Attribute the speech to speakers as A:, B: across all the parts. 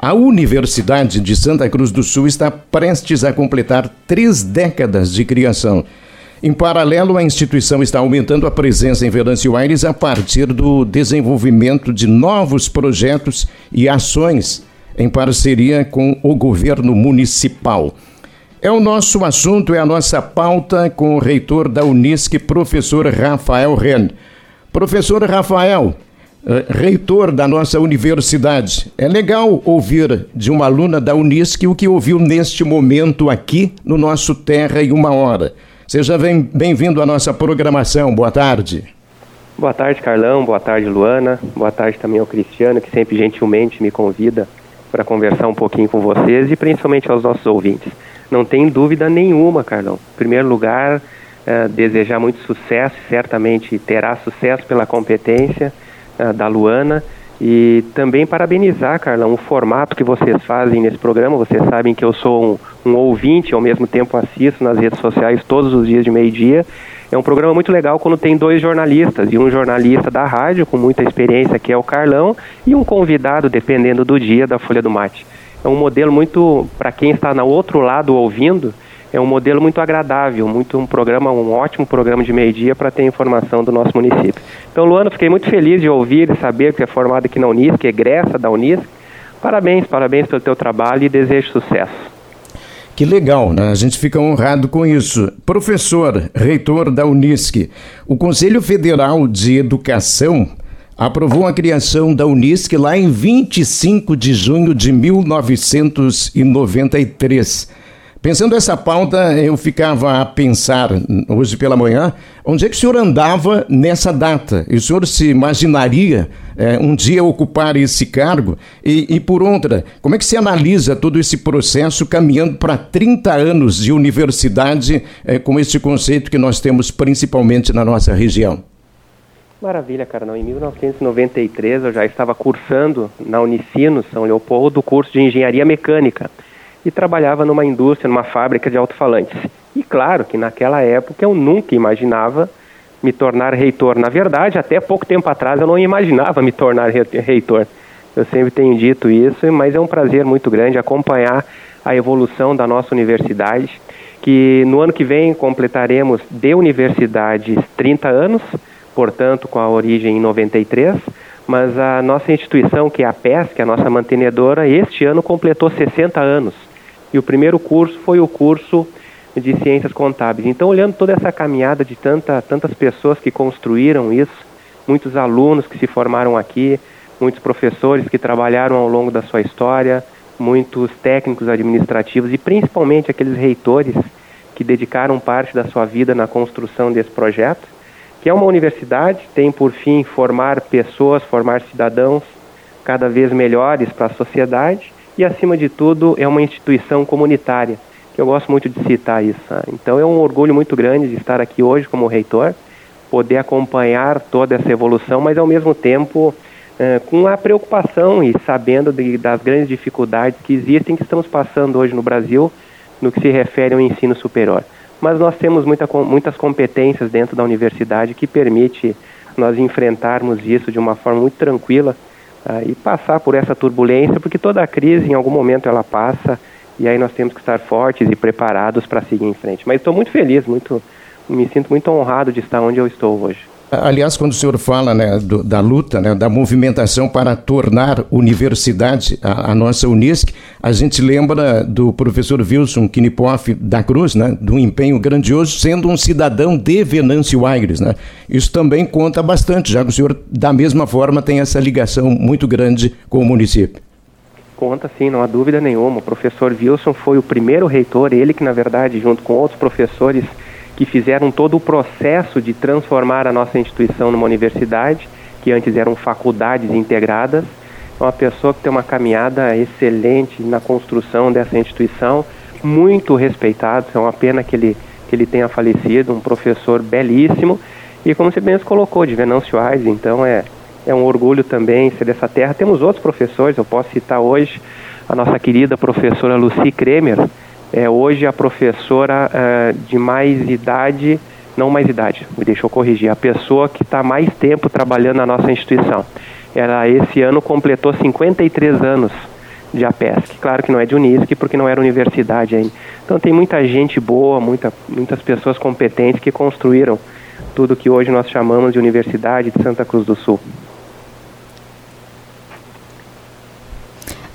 A: A Universidade de Santa Cruz do Sul está prestes a completar três décadas de criação. Em paralelo, a instituição está aumentando a presença em Venâncio Aires a partir do desenvolvimento de novos projetos e ações em parceria com o governo municipal. É o nosso assunto, é a nossa pauta com o reitor da Unisc, professor Rafael Ren. Professor Rafael, reitor da nossa universidade, é legal ouvir de uma aluna da Unisc o que ouviu neste momento aqui no nosso Terra em Uma Hora. Seja bem-vindo à nossa programação. Boa tarde.
B: Boa tarde, Carlão. Boa tarde, Luana. Boa tarde também ao Cristiano, que sempre gentilmente me convida para conversar um pouquinho com vocês e principalmente aos nossos ouvintes. Não tem dúvida nenhuma, Carlão. Em primeiro lugar, é, desejar muito sucesso, certamente terá sucesso pela competência da Luana e também parabenizar, Carlão, o formato que vocês fazem nesse programa. Vocês sabem que eu sou um, um ouvinte, ao mesmo tempo assisto nas redes sociais todos os dias de meio-dia. É um programa muito legal quando tem dois jornalistas, e um jornalista da rádio com muita experiência, que é o Carlão, e um convidado, dependendo do dia, da Folha do Mate. É um modelo muito, para quem está no outro lado ouvindo, é um modelo muito agradável, muito um programa, um ótimo programa de meio-dia para ter informação do nosso município. Então, Luana, fiquei muito feliz de ouvir e saber que é formado aqui na Unisc, egressa da Unisc. Parabéns, parabéns pelo teu trabalho e desejo sucesso.
A: Que legal, né? A gente fica honrado com isso. Professor, reitor da Unisc, o Conselho Federal de Educação aprovou a criação da Unisc lá em 25 de junho de 1993. Pensando essa pauta, eu ficava a pensar hoje pela manhã, onde é que o senhor andava nessa data? E o senhor se imaginaria é, um dia ocupar esse cargo? E, e, por outra, como é que se analisa todo esse processo caminhando para 30 anos de universidade é, com esse conceito que nós temos principalmente na nossa região?
B: Maravilha, cara. Não, em 1993 eu já estava cursando na Unicino, São Leopoldo, o curso de Engenharia Mecânica e trabalhava numa indústria, numa fábrica de alto-falantes. E claro que naquela época eu nunca imaginava me tornar reitor. Na verdade, até pouco tempo atrás eu não imaginava me tornar reitor. Eu sempre tenho dito isso, mas é um prazer muito grande acompanhar a evolução da nossa universidade, que no ano que vem completaremos de universidades 30 anos, portanto com a origem em 93, mas a nossa instituição, que é a PES, que é a nossa mantenedora, este ano completou 60 anos e o primeiro curso foi o curso de Ciências Contábeis. Então, olhando toda essa caminhada de tanta, tantas pessoas que construíram isso, muitos alunos que se formaram aqui, muitos professores que trabalharam ao longo da sua história, muitos técnicos administrativos e principalmente aqueles reitores que dedicaram parte da sua vida na construção desse projeto, que é uma universidade, tem por fim formar pessoas, formar cidadãos cada vez melhores para a sociedade e, acima de tudo, é uma instituição comunitária, que eu gosto muito de citar isso. Tá? Então, é um orgulho muito grande de estar aqui hoje como reitor, poder acompanhar toda essa evolução, mas, ao mesmo tempo, é, com a preocupação e sabendo de, das grandes dificuldades que existem, que estamos passando hoje no Brasil, no que se refere ao ensino superior. Mas nós temos muita, muitas competências dentro da universidade que permite nós enfrentarmos isso de uma forma muito tranquila uh, e passar por essa turbulência, porque toda crise em algum momento ela passa e aí nós temos que estar fortes e preparados para seguir em frente. Mas estou muito feliz, muito, me sinto muito honrado de estar onde eu estou hoje.
A: Aliás, quando o senhor fala né, do, da luta, né, da movimentação para tornar universidade a, a, nossa Unisc, a gente lembra do professor Wilson Knipoff da Cruz, né, do empenho grandioso, sendo um cidadão de Venâncio Aires. Né? Isso também conta bastante, já que o senhor, da mesma forma, tem essa ligação muito grande com o município.
B: Conta sim, não há dúvida nenhuma. O professor Wilson foi o primeiro reitor, ele que, na verdade, junto com outros professores, que fizeram todo o processo de transformar a nossa instituição numa universidade, que antes eram faculdades integradas. É uma pessoa que tem uma caminhada excelente na construção dessa instituição, muito respeitado. É uma pena que ele, que ele tenha falecido, um professor belíssimo. E como você mesmo colocou, de Venâncio Aires, então é, é um orgulho também ser dessa terra. Temos outros professores, eu posso citar hoje a nossa querida professora Lucy Kremer, é hoje a professora uh, de mais idade, não mais idade, me deixou corrigir, a pessoa que está mais tempo trabalhando na nossa instituição. Ela esse ano completou 53 anos de APESC. Claro que não é de Unisc, porque não era universidade ainda. Então tem muita gente boa, muita, muitas pessoas competentes que construíram tudo que hoje nós chamamos de Universidade de Santa Cruz do Sul.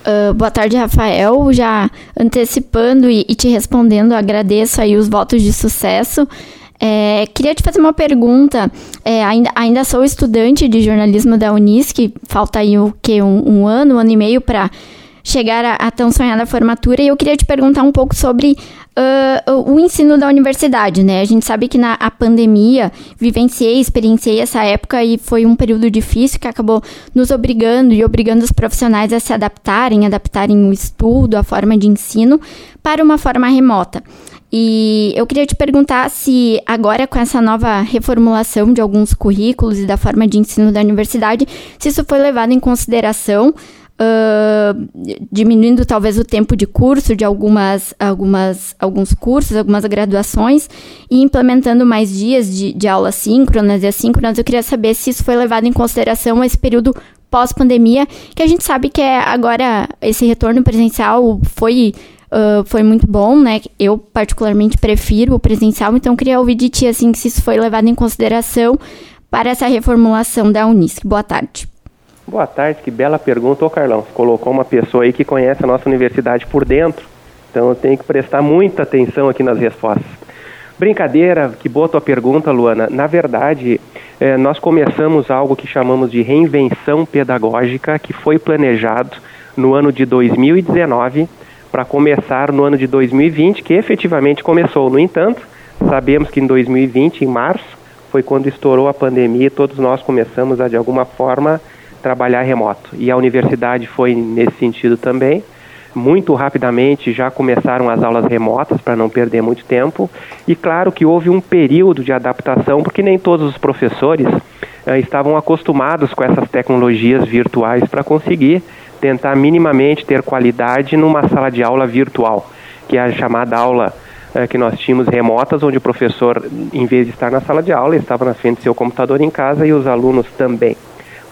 C: Uh, boa tarde, Rafael. Já antecipando e, e, te respondendo, agradeço aí os votos de sucesso. É, queria te fazer uma pergunta. É, ainda, ainda sou estudante de jornalismo da Unisc, falta aí o que um, um ano, um ano e meio para chegar à tão sonhada formatura e eu queria te perguntar um pouco sobre uh, o ensino da universidade, né? A gente sabe que na pandemia vivenciei, experienciei essa época e foi um período difícil que acabou nos obrigando e obrigando os profissionais a se adaptarem, adaptarem o estudo, a forma de ensino para uma forma remota. E eu queria te perguntar se agora com essa nova reformulação de alguns currículos e da forma de ensino da universidade, se isso foi levado em consideração Uh, diminuindo talvez o tempo de curso de algumas, algumas, alguns cursos, algumas graduações e implementando mais dias de, de aulas síncronas e assíncronas. Eu queria saber se isso foi levado em consideração esse período pós-pandemia, que a gente sabe que é agora esse retorno presencial foi Uh, foi muito bom, né? Eu particularmente prefiro o presencial, então queria ouvir de ti assim se isso foi levado em consideração para essa reformulação da Unisc. Boa tarde.
B: Boa tarde, que bela pergunta, ô Carlão. Você colocou uma pessoa aí que conhece a nossa universidade por dentro, então eu tenho que prestar muita atenção aqui nas respostas. Brincadeira, que boa tua pergunta, Luana. Na verdade, eh, nós começamos algo que chamamos de reinvenção pedagógica, que foi planejado no ano de 2019 para começar no ano de 2020, que efetivamente começou. No entanto, sabemos que em 2020, em março, foi quando estourou a pandemia e todos nós começamos a, de alguma forma, trabalhar remoto. E a universidade foi nesse sentido também. Muito rapidamente já começaram as aulas remotas para não perder muito tempo. E claro que houve um período de adaptação, porque nem todos os professores eh, estavam acostumados com essas tecnologias virtuais para conseguir tentar minimamente ter qualidade numa sala de aula virtual, que é a chamada aula eh, que nós tínhamos remotas, onde o professor, em vez de estar na sala de aula, estava na frente do seu computador em casa e os alunos também.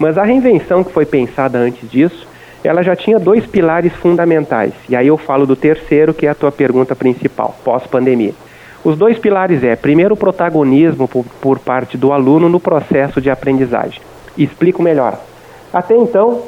B: Mas a reinvenção que foi pensada antes disso, ela já tinha dois pilares fundamentais. E aí eu falo do terceiro, que é a tua pergunta principal, pós-pandemia. Os dois pilares é, primeiro, o protagonismo por, por parte do aluno no processo de aprendizagem. Explico melhor. Até então,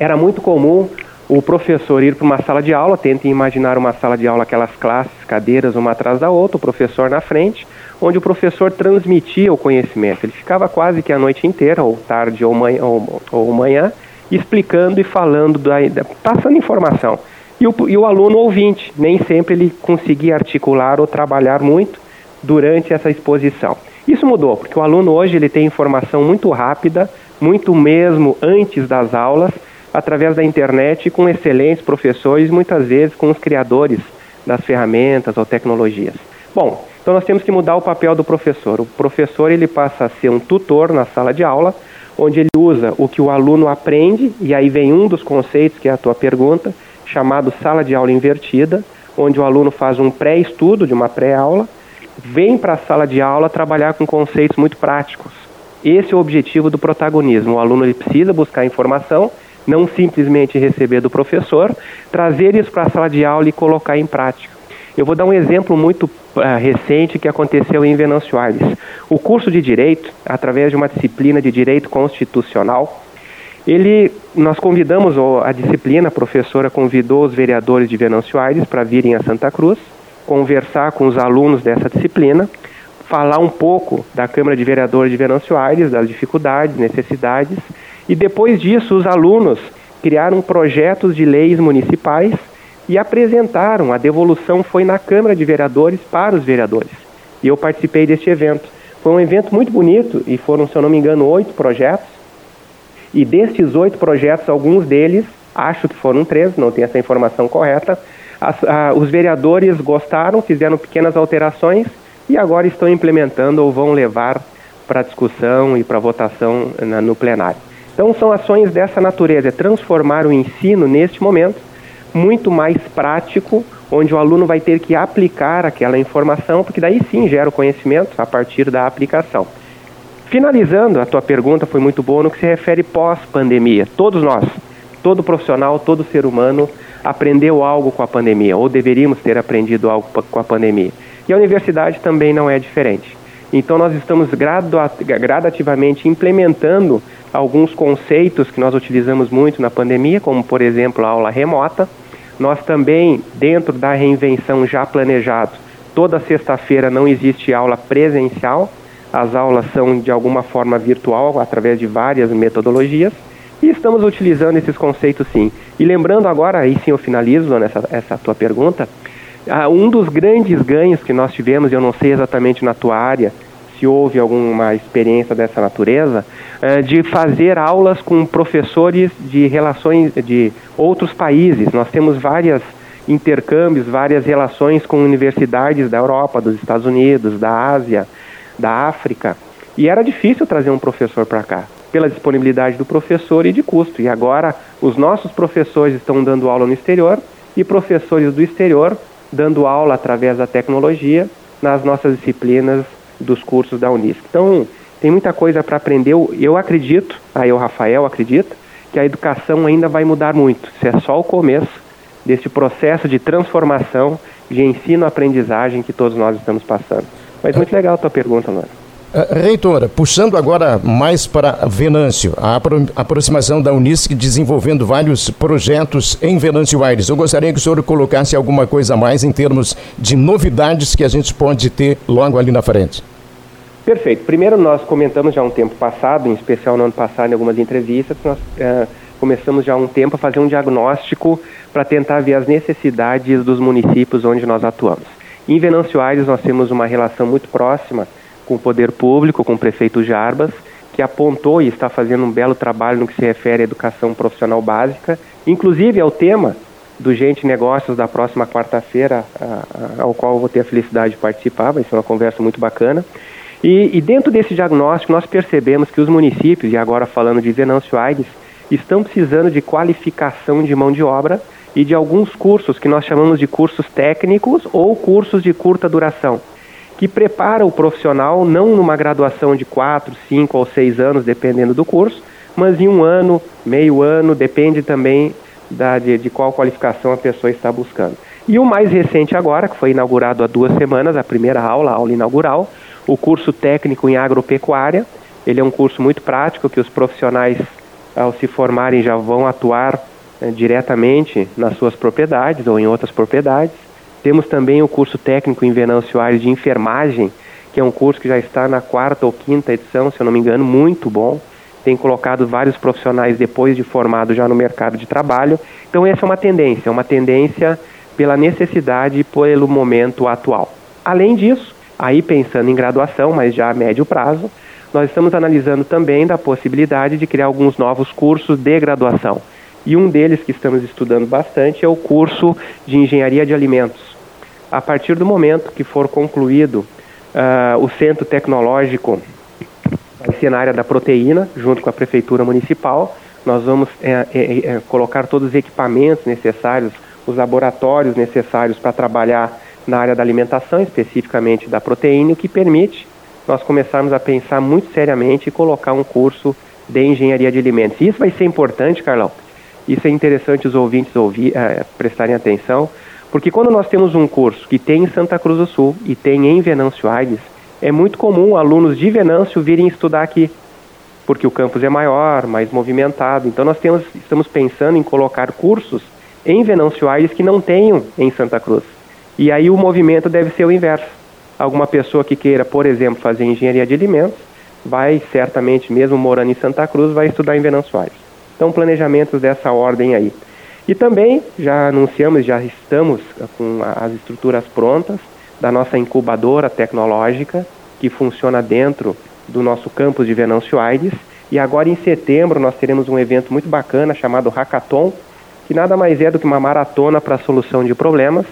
B: era muito comum o professor ir para uma sala de aula, tentem imaginar uma sala de aula, aquelas classes, cadeiras uma atrás da outra, o professor na frente, onde o professor transmitia o conhecimento. Ele ficava quase que a noite inteira, ou tarde ou manhã, ou, ou manhã explicando e falando, da, passando informação. E o, e o aluno ouvinte, nem sempre ele conseguia articular ou trabalhar muito durante essa exposição. Isso mudou, porque o aluno hoje ele tem informação muito rápida, muito mesmo antes das aulas, através da internet, com excelentes professores, muitas vezes com os criadores das ferramentas ou tecnologias. Bom, então nós temos que mudar o papel do professor. O professor ele passa a ser um tutor na sala de aula, onde ele usa o que o aluno aprende, e aí vem um dos conceitos que é a tua pergunta, chamado sala de aula invertida, onde o aluno faz um pré-estudo de uma pré-aula, vem para a sala de aula trabalhar com conceitos muito práticos. Esse é o objetivo do protagonismo. O aluno ele precisa buscar informação, não simplesmente receber do professor, trazer isso para a sala de aula e colocar em prática. Eu vou dar um exemplo muito uh, recente que aconteceu em Venâncio Aires. O curso de Direito, através de uma disciplina de Direito Constitucional, ele, nós convidamos a disciplina, a professora convidou os vereadores de Venâncio Aires para virem a Santa Cruz, conversar com os alunos dessa disciplina, falar um pouco da Câmara de Vereadores de Venâncio Aires, das dificuldades, necessidades, e depois disso os alunos criaram projetos de leis municipais e apresentaram. A devolução foi na Câmara de Vereadores para os vereadores. E eu participei deste evento. Foi um evento muito bonito e foram, se eu não me engano, oito projetos. E destes oito projetos, alguns deles, acho que foram três, não tenho essa informação correta, as, a, os vereadores gostaram, fizeram pequenas alterações e agora estão implementando ou vão levar para discussão e para votação na, no plenário. Então são ações dessa natureza, é transformar o ensino neste momento muito mais prático, onde o aluno vai ter que aplicar aquela informação, porque daí sim gera o conhecimento a partir da aplicação. Finalizando, a tua pergunta foi muito boa no que se refere pós-pandemia. Todos nós todo profissional, todo ser humano aprendeu algo com a pandemia, ou deveríamos ter aprendido algo com a pandemia. E a universidade também não é diferente. Então, nós estamos gradativamente implementando alguns conceitos que nós utilizamos muito na pandemia, como, por exemplo, a aula remota. Nós também, dentro da reinvenção já planejado, toda sexta-feira não existe aula presencial, as aulas são de alguma forma virtual, através de várias metodologias. E estamos utilizando esses conceitos sim. E lembrando agora, aí sim eu finalizo nessa essa tua pergunta, uh, um dos grandes ganhos que nós tivemos, eu não sei exatamente na tua área, se houve alguma experiência dessa natureza, uh, de fazer aulas com professores de relações de outros países. Nós temos várias intercâmbios, várias relações com universidades da Europa, dos Estados Unidos, da Ásia, da África. E era difícil trazer um professor para cá pela disponibilidade do professor e de custo. E agora os nossos professores estão dando aula no exterior e professores do exterior dando aula através da tecnologia nas nossas disciplinas dos cursos da Unisc. Então, tem muita coisa para aprender. Eu acredito, aí o Rafael acredita, que a educação ainda vai mudar muito. Isso é só o começo desse processo de transformação, de ensino-aprendizagem que todos nós estamos passando. Mas muito legal a tua pergunta, Luana.
A: Uh, reitora, puxando agora mais para Venâncio, a apro aproximação da Unisc desenvolvendo vários projetos em Venâncio Aires. Eu gostaria que o senhor colocasse alguma coisa a mais em termos de novidades que a gente pode ter logo ali na frente.
B: Perfeito. Primeiro, nós comentamos já um tempo passado, em especial no ano passado, em algumas entrevistas, nós uh, começamos já há um tempo a fazer um diagnóstico para tentar ver as necessidades dos municípios onde nós atuamos. Em Venâncio Aires, nós temos uma relação muito próxima com o poder público, com o prefeito Jarbas, que apontou e está fazendo um belo trabalho no que se refere à educação profissional básica. Inclusive, é o tema do Gente Negócios da próxima quarta-feira, ao qual eu vou ter a felicidade de participar, vai ser uma conversa muito bacana. E, e, dentro desse diagnóstico, nós percebemos que os municípios, e agora falando de Venâncio Aires, estão precisando de qualificação de mão de obra e de alguns cursos que nós chamamos de cursos técnicos ou cursos de curta duração que prepara o profissional não numa graduação de quatro, cinco ou seis anos, dependendo do curso, mas em um ano, meio ano, depende também da, de, de qual qualificação a pessoa está buscando. E o mais recente agora, que foi inaugurado há duas semanas, a primeira aula, a aula inaugural, o curso técnico em agropecuária. Ele é um curso muito prático que os profissionais, ao se formarem, já vão atuar eh, diretamente nas suas propriedades ou em outras propriedades. Temos também o curso técnico em Venâncio Aires de enfermagem, que é um curso que já está na quarta ou quinta edição, se eu não me engano, muito bom. Tem colocado vários profissionais depois de formado já no mercado de trabalho. Então essa é uma tendência, uma tendência pela necessidade e pelo momento atual. Além disso, aí pensando em graduação, mas já a médio prazo, nós estamos analisando também da possibilidade de criar alguns novos cursos de graduação. E um deles que estamos estudando bastante é o curso de Engenharia de Alimentos a partir do momento que for concluído uh, o centro tecnológico, na área da proteína, junto com a prefeitura municipal, nós vamos é, é, é, colocar todos os equipamentos necessários, os laboratórios necessários para trabalhar na área da alimentação, especificamente da proteína, o que permite nós começarmos a pensar muito seriamente e colocar um curso de engenharia de alimentos. E isso vai ser importante, Carlão. Isso é interessante os ouvintes ouvir, uh, prestarem atenção, porque quando nós temos um curso que tem em Santa Cruz do Sul e tem em Venâncio Aires, é muito comum alunos de Venâncio virem estudar aqui, porque o campus é maior, mais movimentado. Então nós temos, estamos pensando em colocar cursos em Venâncio Aires que não tenham em Santa Cruz. E aí o movimento deve ser o inverso. Alguma pessoa que queira, por exemplo, fazer engenharia de alimentos, vai certamente, mesmo morando em Santa Cruz, vai estudar em Venâncio Aires. Então planejamentos dessa ordem aí. E também já anunciamos, já estamos com as estruturas prontas da nossa incubadora tecnológica, que funciona dentro do nosso campus de Venâncio Aires. E agora em setembro nós teremos um evento muito bacana chamado Hackathon, que nada mais é do que uma maratona para a solução de problemas,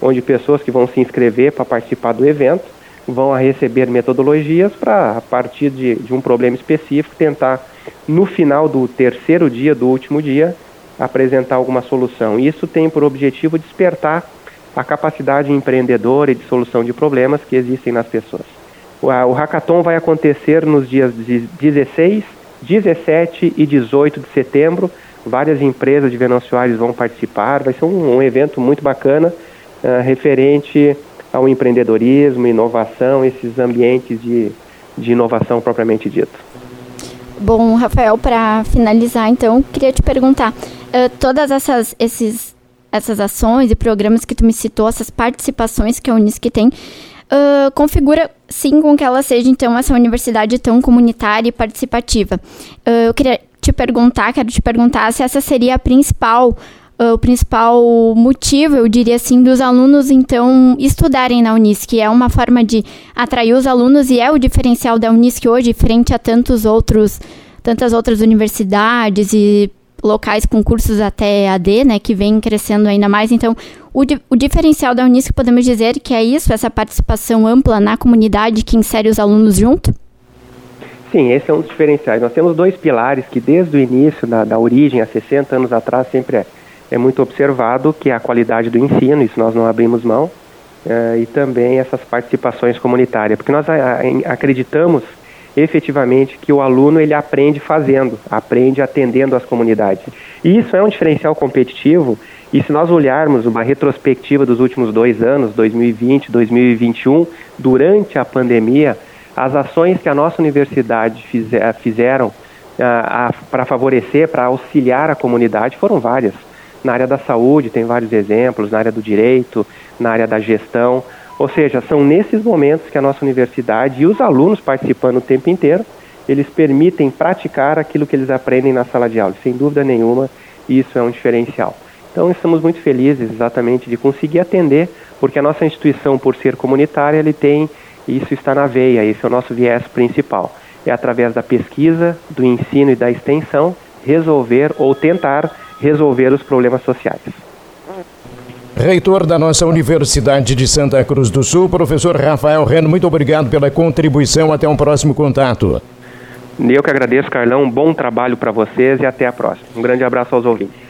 B: onde pessoas que vão se inscrever para participar do evento vão receber metodologias para, a partir de, de um problema específico, tentar, no final do terceiro dia, do último dia, apresentar alguma solução. Isso tem por objetivo despertar a capacidade empreendedora e de solução de problemas que existem nas pessoas. O, o hackathon vai acontecer nos dias 16, 17 e 18 de setembro, várias empresas de Venâncio Aires vão participar, vai ser um, um evento muito bacana, uh, referente ao empreendedorismo, inovação, esses ambientes de, de inovação propriamente dito.
C: Bom, Rafael, para finalizar, então, queria te perguntar, uh, todas essas, esses, essas ações e programas que tu me citou, essas participações que a Unisc tem, uh, configura sim com que ela seja, então, essa universidade tão comunitária e participativa. Uh, eu queria te perguntar, quero te perguntar se essa seria a principal, o principal motivo, eu diria assim, dos alunos então estudarem na Unisc. É uma forma de atrair os alunos e é o diferencial da Unisc hoje frente a tantos outros, tantas outras universidades e locais com cursos até AD, né, que vem crescendo ainda mais. Então, o, o diferencial da Unisc podemos dizer que é isso, essa participação ampla na comunidade que insere os alunos junto?
B: Sim, esse é um dos diferenciais. Nós temos dois pilares que desde o início, da, da origem, há 60 anos atrás, sempre é, é muito observado, que é a qualidade do ensino, isso nós não abrimos mão, é, e também essas participações comunitárias, porque nós acreditamos efetivamente que o aluno ele aprende fazendo, aprende atendendo as comunidades. E isso é um diferencial competitivo, e se nós olharmos uma retrospectiva dos últimos dois anos, 2020, 2021, durante a pandemia, as ações que a nossa universidade fizer, fizeram uh, para favorecer, para auxiliar a comunidade foram várias. Na área da saúde tem vários exemplos, na área do direito, na área da gestão. Ou seja, são nesses momentos que a nossa universidade e os alunos participando o tempo inteiro, eles permitem praticar aquilo que eles aprendem na sala de aula. Sem dúvida nenhuma, isso é um diferencial. Então, estamos muito felizes exatamente de conseguir atender, porque a nossa instituição, por ser comunitária, ele tem isso está na veia, esse é o nosso viés principal. É através da pesquisa, do ensino e da extensão resolver ou tentar resolver os problemas sociais.
A: Reitor da nossa Universidade de Santa Cruz do Sul, professor Rafael Reno, muito obrigado pela contribuição. Até um próximo contato.
B: Eu que agradeço, Carlão. Um bom trabalho para vocês e até a próxima. Um grande abraço aos ouvintes.